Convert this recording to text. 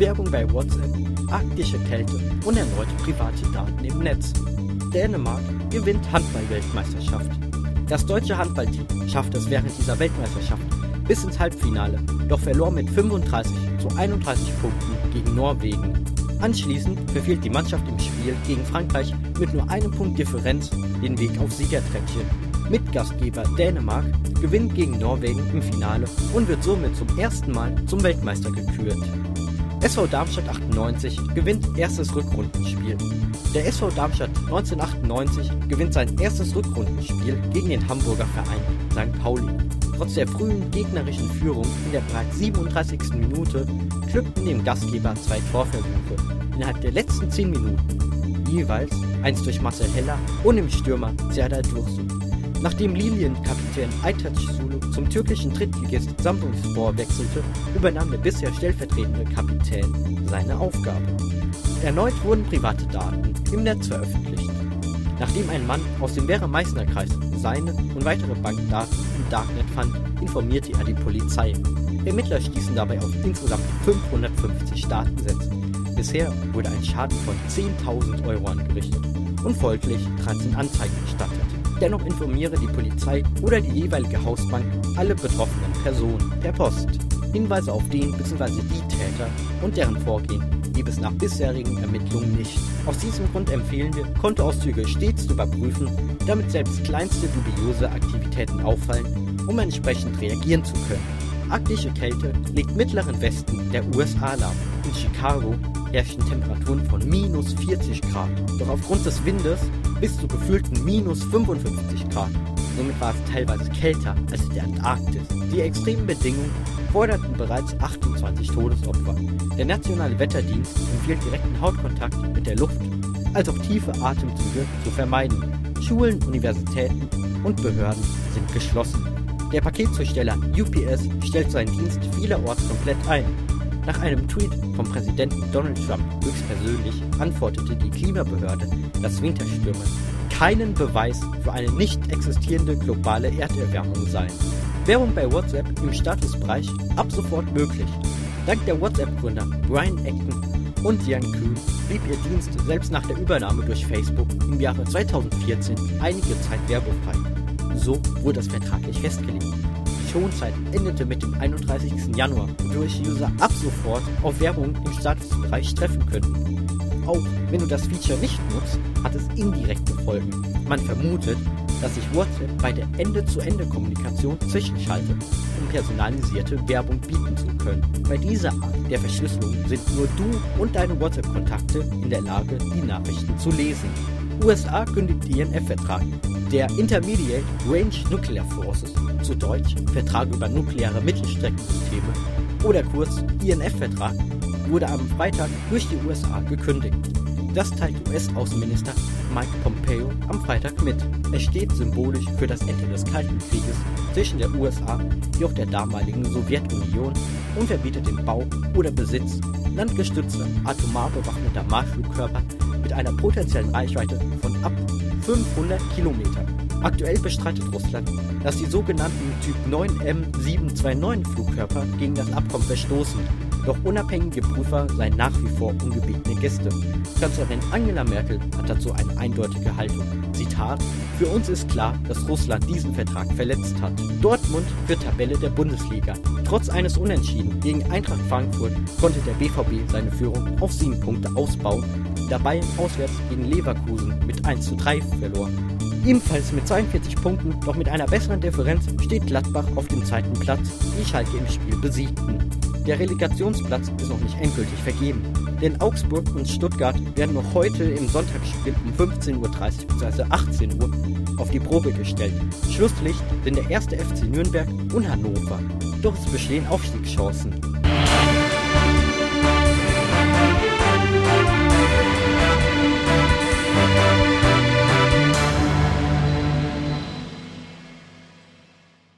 Werbung bei WhatsApp, arktische Kälte und erneut private Daten im Netz. Dänemark gewinnt Handball-Weltmeisterschaft. Das deutsche Handballteam schafft es während dieser Weltmeisterschaft bis ins Halbfinale, doch verlor mit 35 zu 31 Punkten gegen Norwegen. Anschließend verfehlt die Mannschaft im Spiel gegen Frankreich mit nur einem Punkt Differenz den Weg auf Siegertreppchen. Mitgastgeber Dänemark gewinnt gegen Norwegen im Finale und wird somit zum ersten Mal zum Weltmeister gekürt. SV Darmstadt 98 gewinnt erstes Rückrundenspiel. Der SV Darmstadt 1998 gewinnt sein erstes Rückrundenspiel gegen den Hamburger Verein St. Pauli. Trotz der frühen gegnerischen Führung in der bereits 37. Minute glückten dem Gastgeber zwei Torversuche innerhalb der letzten 10 Minuten. Jeweils eins durch Marcel Heller und im Stürmer Serdar Dursun. Nachdem Lilienkapitän Aytac Sulu zum türkischen Drittligist Samsunspor wechselte, übernahm der bisher stellvertretende Kapitän seine Aufgabe. Erneut wurden private Daten im Netz veröffentlicht. Nachdem ein Mann aus dem Werra-Meißner-Kreis seine und weitere Bankdaten im Darknet fand, informierte er die Polizei. Ermittler stießen dabei auf insgesamt 550 Datensätze. Bisher wurde ein Schaden von 10.000 Euro angerichtet und folglich 13 Anzeigen gestattet. Dennoch informiere die Polizei oder die jeweilige Hausbank alle betroffenen Personen per Post. Hinweise auf den bzw. die Täter und deren Vorgehen gibt es nach bisherigen Ermittlungen nicht. Aus diesem Grund empfehlen wir, Kontoauszüge stets zu überprüfen, damit selbst kleinste dubiose Aktivitäten auffallen, um entsprechend reagieren zu können. Arktische Kälte liegt mittleren Westen der USA lahm. In Chicago herrschen Temperaturen von minus 40 Grad. Doch aufgrund des Windes bis zu gefühlten minus 55 Grad. Somit war es teilweise kälter als in der Antarktis. Die extremen Bedingungen forderten bereits 28 Todesopfer. Der Nationale Wetterdienst empfiehlt direkten Hautkontakt mit der Luft, als auch tiefe Atemzüge zu vermeiden. Schulen, Universitäten und Behörden sind geschlossen. Der Paketzusteller UPS stellt seinen Dienst vielerorts komplett ein. Nach einem Tweet vom Präsidenten Donald Trump höchstpersönlich antwortete die Klimabehörde, dass Winterstürme keinen Beweis für eine nicht existierende globale Erderwärmung seien. Werbung bei WhatsApp im Statusbereich ab sofort möglich. Dank der WhatsApp-Gründer Brian Acton und Jan Kuhn blieb ihr Dienst selbst nach der Übernahme durch Facebook im Jahre 2014 einige Zeit werbefrei. So wurde es vertraglich festgelegt. Schonzeit endete mit dem 31. Januar, wodurch User ab sofort auf Werbung im Statusbereich treffen können. Auch wenn du das Feature nicht nutzt, hat es indirekte Folgen. Man vermutet, dass sich WhatsApp bei der Ende-zu-Ende-Kommunikation zwischenschaltet, um personalisierte Werbung bieten zu können. Bei dieser Art der Verschlüsselung sind nur du und deine WhatsApp-Kontakte in der Lage, die Nachrichten zu lesen. USA kündigt INF-Vertrag, der Intermediate Range Nuclear Forces, zu Deutsch Vertrag über nukleare Mittelstreckensysteme oder kurz INF-Vertrag, wurde am Freitag durch die USA gekündigt. Das teilt US-Außenminister Mike Pompeo am Freitag mit. Es steht symbolisch für das Ende des Kalten Krieges zwischen der USA wie auch der damaligen Sowjetunion und verbietet den Bau oder Besitz landgestützter atomar bewaffneter Marschflugkörper mit einer potenziellen Reichweite von ab 500 Kilometern. Aktuell bestreitet Russland, dass die sogenannten Typ 9M729 Flugkörper gegen das Abkommen verstoßen. Doch unabhängige Prüfer seien nach wie vor ungebetene Gäste. Kanzlerin Angela Merkel hat dazu eine eindeutige Haltung. Zitat: Für uns ist klar, dass Russland diesen Vertrag verletzt hat. Dortmund führt Tabelle der Bundesliga. Trotz eines Unentschieden gegen Eintracht Frankfurt konnte der BVB seine Führung auf sieben Punkte ausbauen, dabei auswärts gegen Leverkusen mit 1 zu 3 verlor. Ebenfalls mit 42 Punkten, doch mit einer besseren Differenz, steht Gladbach auf dem zweiten Platz, die Schalke im Spiel besiegten. Der Relegationsplatz ist noch nicht endgültig vergeben, denn Augsburg und Stuttgart werden noch heute im Sonntagsspiel um 15.30 Uhr bzw. 18 Uhr auf die Probe gestellt. Schlusslicht sind der erste FC Nürnberg und Hannover. Doch es bestehen Aufstiegschancen.